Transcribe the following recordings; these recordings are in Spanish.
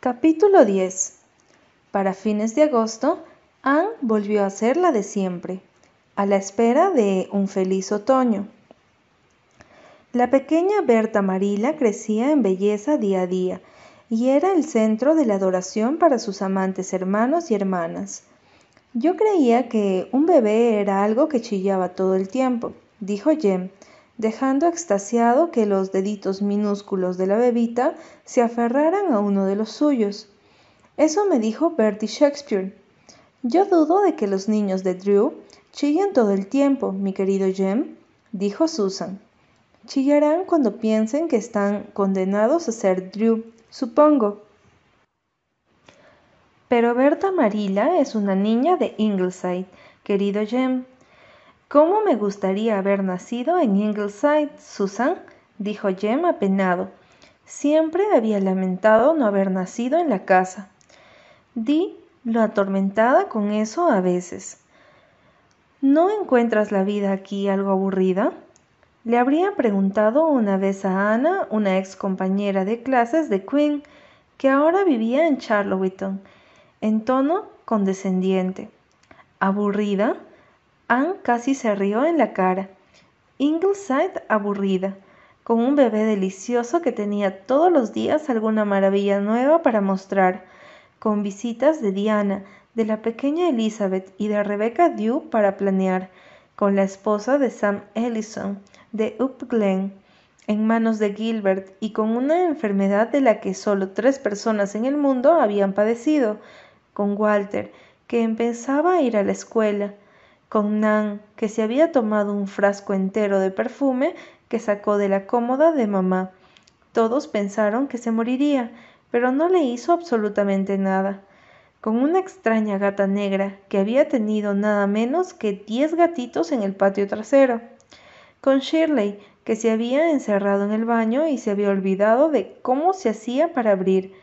Capítulo 10 Para fines de agosto, Anne volvió a ser la de siempre, a la espera de un feliz otoño. La pequeña Berta Marila crecía en belleza día a día y era el centro de la adoración para sus amantes hermanos y hermanas. Yo creía que un bebé era algo que chillaba todo el tiempo, dijo Jem, dejando extasiado que los deditos minúsculos de la bebita se aferraran a uno de los suyos. Eso me dijo Bertie Shakespeare. Yo dudo de que los niños de Drew chillen todo el tiempo, mi querido Jem, dijo Susan. Chillarán cuando piensen que están condenados a ser Drew, supongo. Pero Berta Marilla es una niña de Ingleside, querido Jem. ¿Cómo me gustaría haber nacido en Ingleside, Susan? dijo Jem apenado. Siempre había lamentado no haber nacido en la casa. Di lo atormentada con eso a veces. ¿No encuentras la vida aquí algo aburrida? Le habría preguntado una vez a Ana, una ex compañera de clases de Queen, que ahora vivía en Charlottetown, en tono condescendiente. ¿Aburrida? Anne casi se rió en la cara. Ingleside aburrida, con un bebé delicioso que tenía todos los días alguna maravilla nueva para mostrar, con visitas de Diana, de la pequeña Elizabeth y de Rebecca Dew para planear, con la esposa de Sam Ellison, de Up Glen, en manos de Gilbert y con una enfermedad de la que solo tres personas en el mundo habían padecido, con Walter, que empezaba a ir a la escuela, con Nan, que se había tomado un frasco entero de perfume que sacó de la cómoda de mamá. Todos pensaron que se moriría, pero no le hizo absolutamente nada. Con una extraña gata negra que había tenido nada menos que diez gatitos en el patio trasero con Shirley, que se había encerrado en el baño y se había olvidado de cómo se hacía para abrir,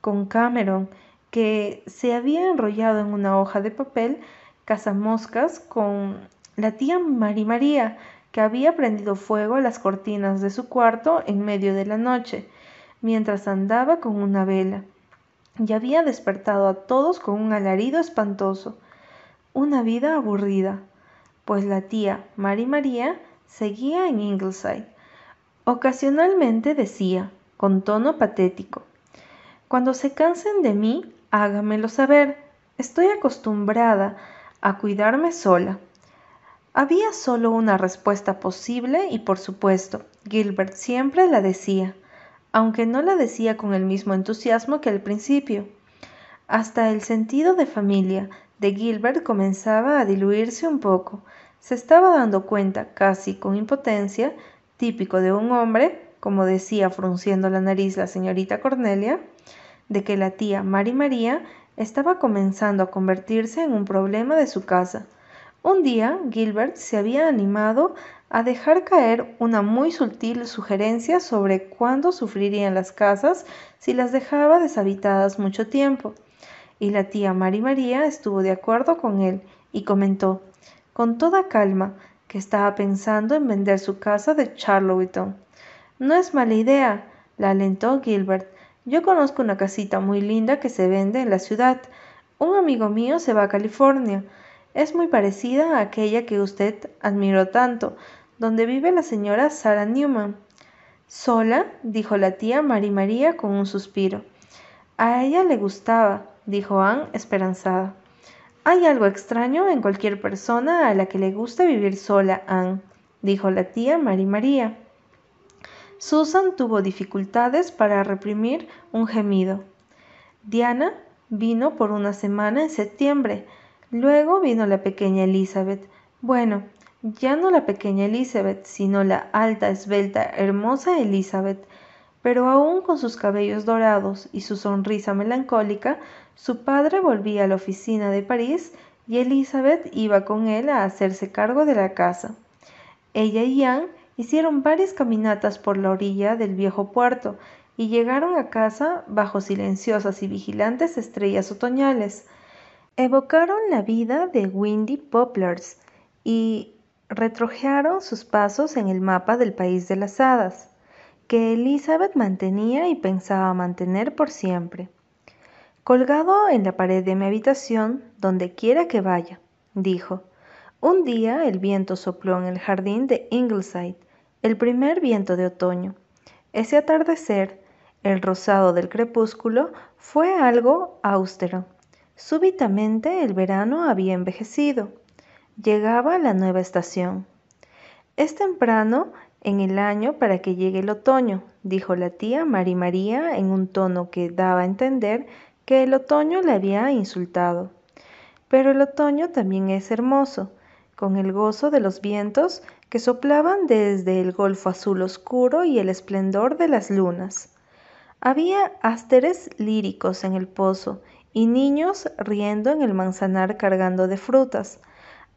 con Cameron, que se había enrollado en una hoja de papel cazamoscas, con la tía Mari María, que había prendido fuego a las cortinas de su cuarto en medio de la noche, mientras andaba con una vela, y había despertado a todos con un alarido espantoso. Una vida aburrida, pues la tía Mari María seguía en Ingleside. Ocasionalmente decía, con tono patético, Cuando se cansen de mí, hágamelo saber. Estoy acostumbrada a cuidarme sola. Había solo una respuesta posible y por supuesto, Gilbert siempre la decía, aunque no la decía con el mismo entusiasmo que al principio. Hasta el sentido de familia de Gilbert comenzaba a diluirse un poco, se estaba dando cuenta, casi con impotencia, típico de un hombre, como decía frunciendo la nariz la señorita Cornelia, de que la tía Mari María estaba comenzando a convertirse en un problema de su casa. Un día Gilbert se había animado a dejar caer una muy sutil sugerencia sobre cuándo sufrirían las casas si las dejaba deshabitadas mucho tiempo. Y la tía Mari María estuvo de acuerdo con él y comentó con toda calma que estaba pensando en vender su casa de Charlottetown. No es mala idea, la alentó Gilbert. Yo conozco una casita muy linda que se vende en la ciudad. Un amigo mío se va a California. Es muy parecida a aquella que usted admiró tanto, donde vive la señora Sarah Newman. ¿Sola? dijo la tía Mari María con un suspiro. A ella le gustaba, dijo Anne esperanzada. Hay algo extraño en cualquier persona a la que le gusta vivir sola, Anne, dijo la tía Mari María. Susan tuvo dificultades para reprimir un gemido. Diana vino por una semana en septiembre. Luego vino la pequeña Elizabeth. Bueno, ya no la pequeña Elizabeth, sino la alta, esbelta, hermosa Elizabeth. Pero aún con sus cabellos dorados y su sonrisa melancólica, su padre volvía a la oficina de París y Elizabeth iba con él a hacerse cargo de la casa. Ella y Anne hicieron varias caminatas por la orilla del viejo puerto y llegaron a casa bajo silenciosas y vigilantes estrellas otoñales. Evocaron la vida de Windy Poplars y retrojearon sus pasos en el mapa del país de las hadas, que Elizabeth mantenía y pensaba mantener por siempre. Colgado en la pared de mi habitación, donde quiera que vaya, dijo. Un día el viento sopló en el jardín de Ingleside, el primer viento de otoño. Ese atardecer, el rosado del crepúsculo, fue algo austero. Súbitamente el verano había envejecido. Llegaba la nueva estación. Es temprano en el año para que llegue el otoño, dijo la tía Mari María en un tono que daba a entender que el otoño le había insultado. Pero el otoño también es hermoso, con el gozo de los vientos que soplaban desde el golfo azul oscuro y el esplendor de las lunas. Había ásteres líricos en el pozo y niños riendo en el manzanar cargando de frutas,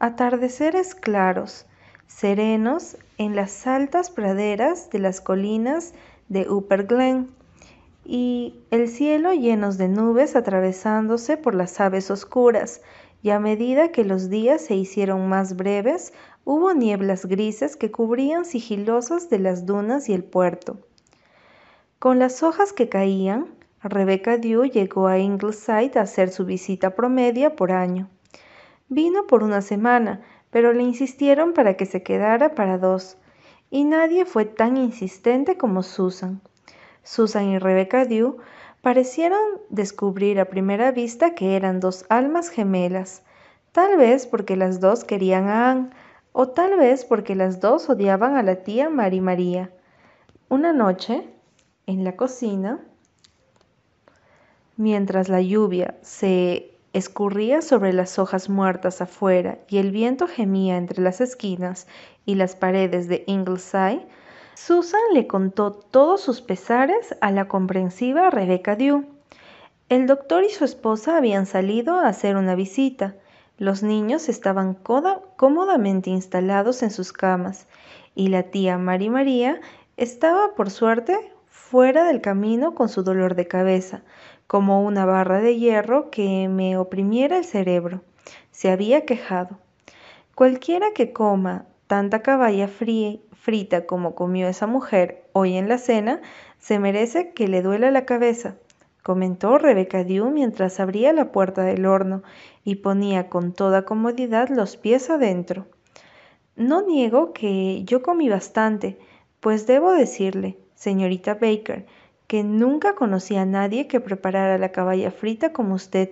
atardeceres claros, serenos en las altas praderas de las colinas de Upper Glen y el cielo llenos de nubes atravesándose por las aves oscuras, y a medida que los días se hicieron más breves, hubo nieblas grises que cubrían sigilosas de las dunas y el puerto. Con las hojas que caían, Rebecca Dew llegó a Ingleside a hacer su visita promedia por año. Vino por una semana, pero le insistieron para que se quedara para dos, y nadie fue tan insistente como Susan. Susan y Rebecca Dew parecieron descubrir a primera vista que eran dos almas gemelas, tal vez porque las dos querían a Anne, o tal vez porque las dos odiaban a la tía Mari María. Una noche, en la cocina, mientras la lluvia se escurría sobre las hojas muertas afuera y el viento gemía entre las esquinas y las paredes de Ingleside, Susan le contó todos sus pesares a la comprensiva Rebecca Dew. El doctor y su esposa habían salido a hacer una visita. Los niños estaban cómodamente instalados en sus camas y la tía Mari María estaba, por suerte, fuera del camino con su dolor de cabeza, como una barra de hierro que me oprimiera el cerebro. Se había quejado. Cualquiera que coma tanta caballa frita como comió esa mujer hoy en la cena, se merece que le duela la cabeza, comentó Rebeca Dew mientras abría la puerta del horno y ponía con toda comodidad los pies adentro. No niego que yo comí bastante, pues debo decirle, señorita Baker, que nunca conocí a nadie que preparara la caballa frita como usted,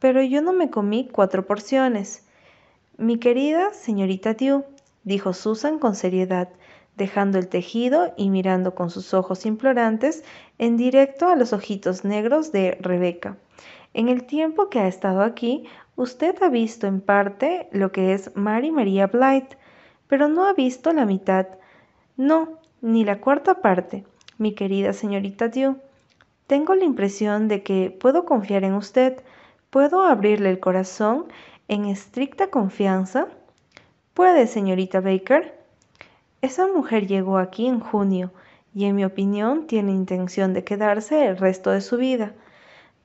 pero yo no me comí cuatro porciones. Mi querida señorita Dew, dijo Susan con seriedad, dejando el tejido y mirando con sus ojos implorantes en directo a los ojitos negros de Rebeca. En el tiempo que ha estado aquí, usted ha visto en parte lo que es Mary María Blight, pero no ha visto la mitad, no, ni la cuarta parte mi querida señorita Dew. Tengo la impresión de que puedo confiar en usted. ¿Puedo abrirle el corazón en estricta confianza? Puede, señorita Baker. Esa mujer llegó aquí en junio y en mi opinión tiene intención de quedarse el resto de su vida.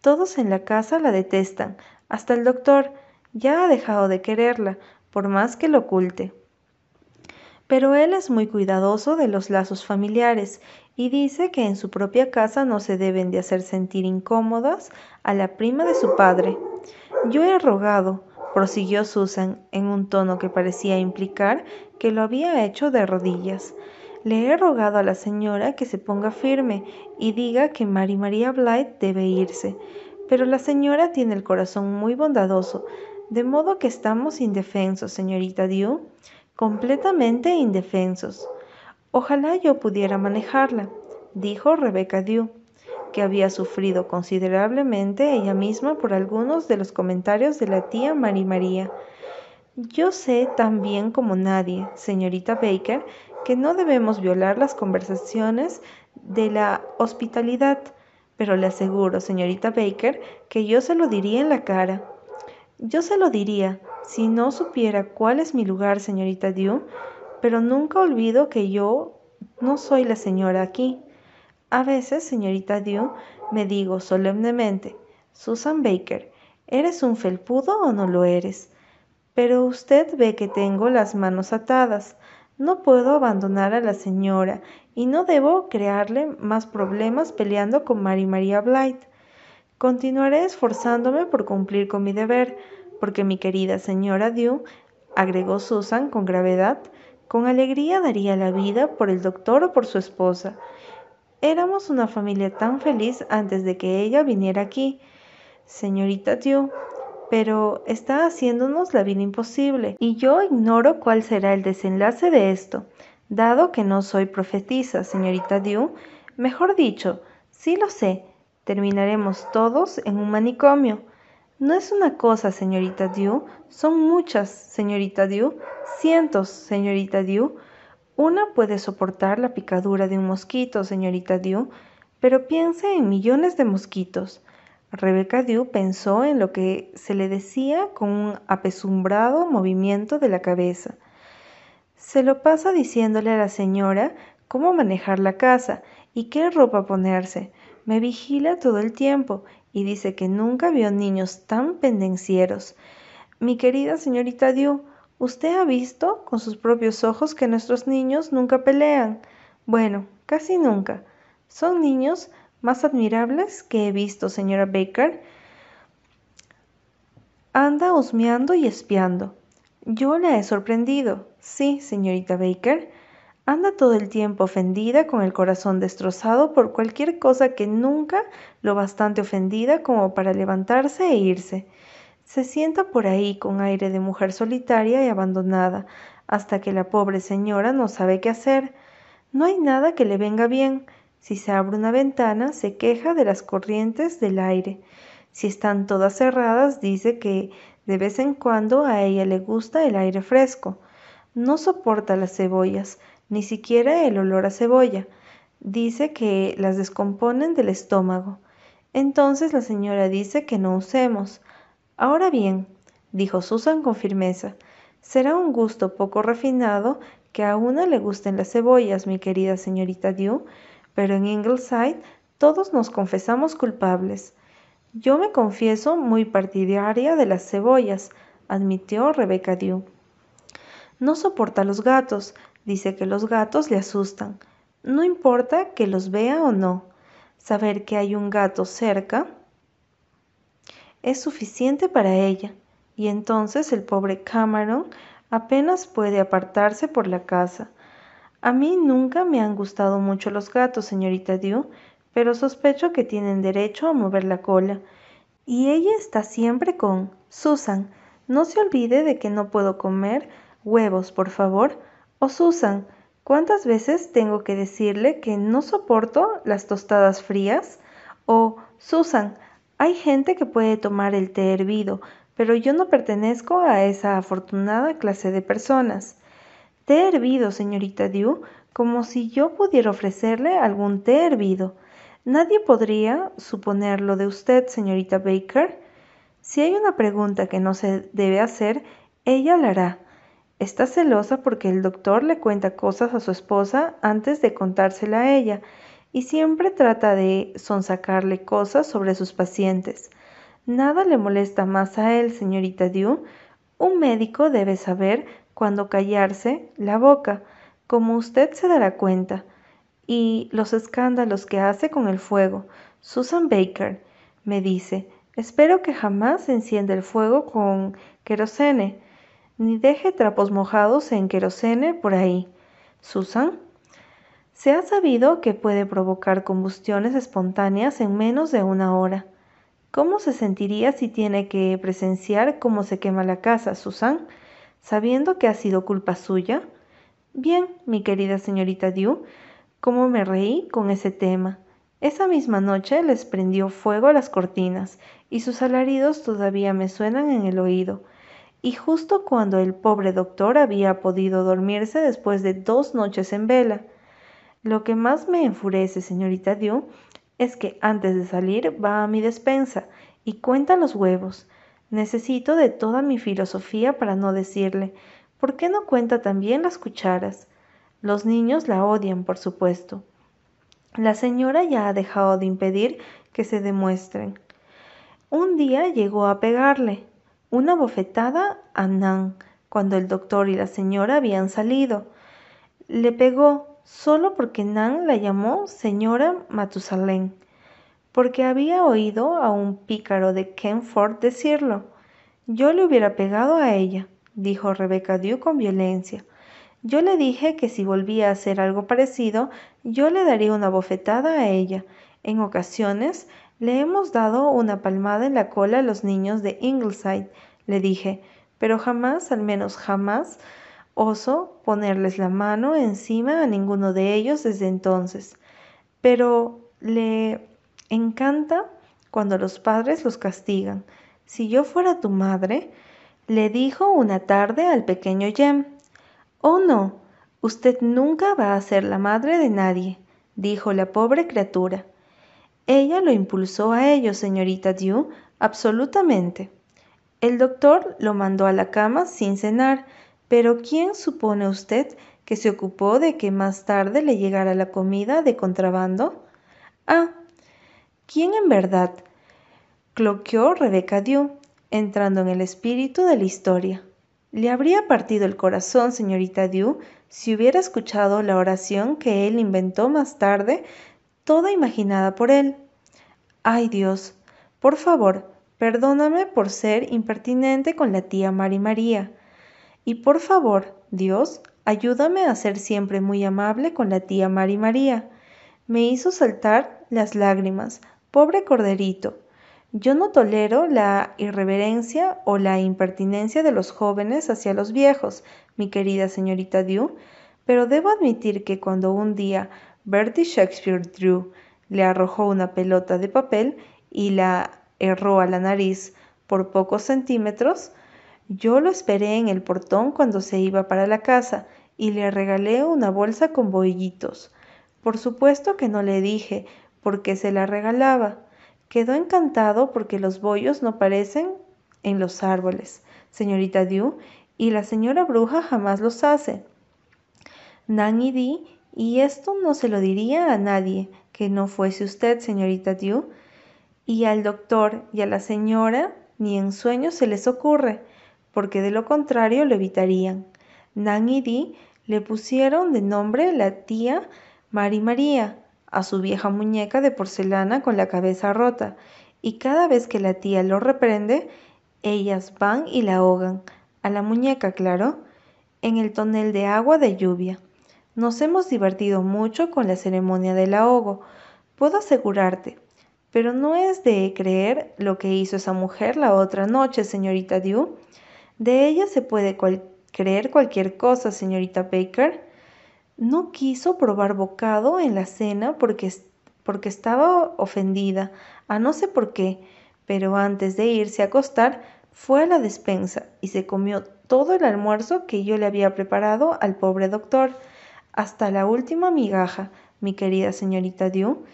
Todos en la casa la detestan, hasta el doctor ya ha dejado de quererla, por más que lo oculte. Pero él es muy cuidadoso de los lazos familiares y dice que en su propia casa no se deben de hacer sentir incómodas a la prima de su padre. Yo he rogado, prosiguió Susan en un tono que parecía implicar que lo había hecho de rodillas. Le he rogado a la señora que se ponga firme y diga que Mary María Blythe debe irse, pero la señora tiene el corazón muy bondadoso, de modo que estamos indefensos, señorita Dew, completamente indefensos. Ojalá yo pudiera manejarla, dijo Rebecca Dew, que había sufrido considerablemente ella misma por algunos de los comentarios de la tía Mari María. Yo sé tan bien como nadie, señorita Baker, que no debemos violar las conversaciones de la hospitalidad, pero le aseguro, señorita Baker, que yo se lo diría en la cara. Yo se lo diría, si no supiera cuál es mi lugar, señorita Dew, pero nunca olvido que yo no soy la señora aquí. A veces, señorita Dew, me digo solemnemente, Susan Baker, ¿eres un felpudo o no lo eres? Pero usted ve que tengo las manos atadas. No puedo abandonar a la señora y no debo crearle más problemas peleando con Mary María Blight. Continuaré esforzándome por cumplir con mi deber, porque mi querida señora Dew, agregó Susan con gravedad, con alegría daría la vida por el doctor o por su esposa. Éramos una familia tan feliz antes de que ella viniera aquí. Señorita Dew, pero está haciéndonos la vida imposible, y yo ignoro cuál será el desenlace de esto. Dado que no soy profetisa, señorita Dew, mejor dicho, sí lo sé, terminaremos todos en un manicomio. No es una cosa, señorita Dew, son muchas, señorita Dew, cientos, señorita Dew. Una puede soportar la picadura de un mosquito, señorita Dew, pero piense en millones de mosquitos. Rebecca Dew pensó en lo que se le decía con un apesumbrado movimiento de la cabeza. Se lo pasa diciéndole a la señora cómo manejar la casa y qué ropa ponerse. Me vigila todo el tiempo y dice que nunca vio niños tan pendencieros. Mi querida señorita Dew, usted ha visto con sus propios ojos que nuestros niños nunca pelean. Bueno, casi nunca. Son niños más admirables que he visto, señora Baker. Anda husmeando y espiando. Yo la he sorprendido. Sí, señorita Baker. Anda todo el tiempo ofendida, con el corazón destrozado por cualquier cosa que nunca lo bastante ofendida como para levantarse e irse. Se sienta por ahí con aire de mujer solitaria y abandonada, hasta que la pobre señora no sabe qué hacer. No hay nada que le venga bien. Si se abre una ventana, se queja de las corrientes del aire. Si están todas cerradas, dice que de vez en cuando a ella le gusta el aire fresco. No soporta las cebollas, ni siquiera el olor a cebolla. Dice que las descomponen del estómago. Entonces la señora dice que no usemos. Ahora bien, dijo Susan con firmeza, será un gusto poco refinado que a una le gusten las cebollas, mi querida señorita Dew, pero en Ingleside todos nos confesamos culpables. Yo me confieso muy partidaria de las cebollas, admitió Rebecca Dew. No soporta los gatos, dice que los gatos le asustan. No importa que los vea o no, saber que hay un gato cerca es suficiente para ella, y entonces el pobre Cameron apenas puede apartarse por la casa. A mí nunca me han gustado mucho los gatos, señorita Dew, pero sospecho que tienen derecho a mover la cola. Y ella está siempre con Susan. No se olvide de que no puedo comer huevos, por favor. O Susan, ¿cuántas veces tengo que decirle que no soporto las tostadas frías? O Susan, hay gente que puede tomar el té hervido, pero yo no pertenezco a esa afortunada clase de personas. Té hervido, señorita Dew, como si yo pudiera ofrecerle algún té hervido. Nadie podría suponerlo de usted, señorita Baker. Si hay una pregunta que no se debe hacer, ella la hará. Está celosa porque el doctor le cuenta cosas a su esposa antes de contársela a ella y siempre trata de sonsacarle cosas sobre sus pacientes. Nada le molesta más a él, señorita Dew. Un médico debe saber cuándo callarse la boca, como usted se dará cuenta y los escándalos que hace con el fuego. Susan Baker me dice, espero que jamás encienda el fuego con querosene, ni deje trapos mojados en querosene por ahí. Susan, se ha sabido que puede provocar combustiones espontáneas en menos de una hora. ¿Cómo se sentiría si tiene que presenciar cómo se quema la casa, Susan, sabiendo que ha sido culpa suya? Bien, mi querida señorita Dew, Cómo me reí con ese tema. Esa misma noche les prendió fuego a las cortinas y sus alaridos todavía me suenan en el oído. Y justo cuando el pobre doctor había podido dormirse después de dos noches en vela. Lo que más me enfurece, señorita Dew, es que antes de salir va a mi despensa y cuenta los huevos. Necesito de toda mi filosofía para no decirle, ¿por qué no cuenta también las cucharas? Los niños la odian, por supuesto. La señora ya ha dejado de impedir que se demuestren. Un día llegó a pegarle una bofetada a Nan cuando el doctor y la señora habían salido. Le pegó solo porque Nan la llamó señora Matusalén. porque había oído a un pícaro de Kenford decirlo. Yo le hubiera pegado a ella, dijo Rebecca Dew con violencia. Yo le dije que si volvía a hacer algo parecido, yo le daría una bofetada a ella. En ocasiones le hemos dado una palmada en la cola a los niños de Ingleside, le dije, pero jamás, al menos jamás, oso ponerles la mano encima a ninguno de ellos desde entonces. Pero le encanta cuando los padres los castigan. Si yo fuera tu madre, le dijo una tarde al pequeño Jem. Oh no, usted nunca va a ser la madre de nadie, dijo la pobre criatura. Ella lo impulsó a ello, señorita Dew, absolutamente. El doctor lo mandó a la cama sin cenar, pero ¿quién supone usted que se ocupó de que más tarde le llegara la comida de contrabando? Ah, ¿quién en verdad? cloqueó Rebeca Dew, entrando en el espíritu de la historia. Le habría partido el corazón, señorita Dew, si hubiera escuchado la oración que él inventó más tarde toda imaginada por él. Ay Dios, por favor, perdóname por ser impertinente con la tía Mari María. Y por favor, Dios, ayúdame a ser siempre muy amable con la tía Mari María. Me hizo saltar las lágrimas, pobre corderito. Yo no tolero la irreverencia o la impertinencia de los jóvenes hacia los viejos, mi querida señorita Dew, pero debo admitir que cuando un día Bertie Shakespeare Drew le arrojó una pelota de papel y la erró a la nariz por pocos centímetros. Yo lo esperé en el portón cuando se iba para la casa y le regalé una bolsa con bollitos. Por supuesto que no le dije por qué se la regalaba. Quedó encantado porque los bollos no parecen en los árboles, señorita Dew, y la señora bruja jamás los hace. Nanny Dee y esto no se lo diría a nadie que no fuese usted, señorita Dew. Y al doctor y a la señora ni en sueños se les ocurre, porque de lo contrario lo evitarían. Nan y Dee le pusieron de nombre la tía Mari María a su vieja muñeca de porcelana con la cabeza rota, y cada vez que la tía lo reprende, ellas van y la ahogan, a la muñeca, claro, en el tonel de agua de lluvia. Nos hemos divertido mucho con la ceremonia del ahogo, puedo asegurarte, pero no es de creer lo que hizo esa mujer la otra noche, señorita Dew. De ella se puede creer cualquier cosa, señorita Baker. No quiso probar bocado en la cena porque, porque estaba ofendida, a no sé por qué, pero antes de irse a acostar fue a la despensa y se comió todo el almuerzo que yo le había preparado al pobre doctor hasta la última migaja, mi querida señorita Dew.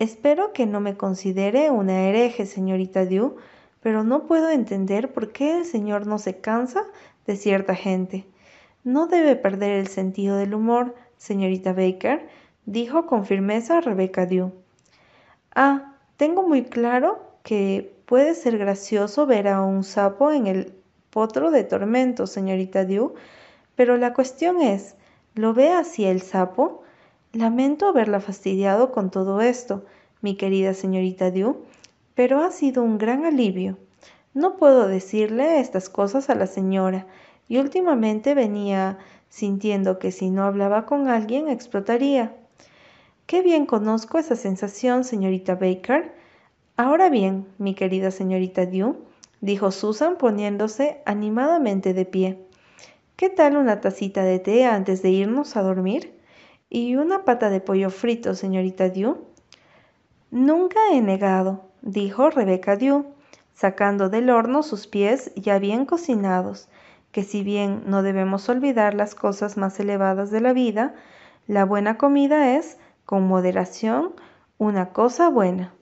Espero que no me considere una hereje, señorita Dew, pero no puedo entender por qué el Señor no se cansa de cierta gente. No debe perder el sentido del humor, señorita Baker, dijo con firmeza Rebecca Dew. Ah, tengo muy claro que puede ser gracioso ver a un sapo en el potro de tormento, señorita Dew, pero la cuestión es, ¿Lo ve así el sapo? Lamento haberla fastidiado con todo esto, mi querida señorita Dew, pero ha sido un gran alivio. No puedo decirle estas cosas a la señora, y últimamente venía sintiendo que si no hablaba con alguien explotaría. Qué bien conozco esa sensación, señorita Baker. Ahora bien, mi querida señorita Dew, dijo Susan poniéndose animadamente de pie. ¿Qué tal una tacita de té antes de irnos a dormir? ¿Y una pata de pollo frito, señorita Dew? Nunca he negado, dijo Rebecca Dew, sacando del horno sus pies ya bien cocinados, que si bien no debemos olvidar las cosas más elevadas de la vida, la buena comida es, con moderación, una cosa buena.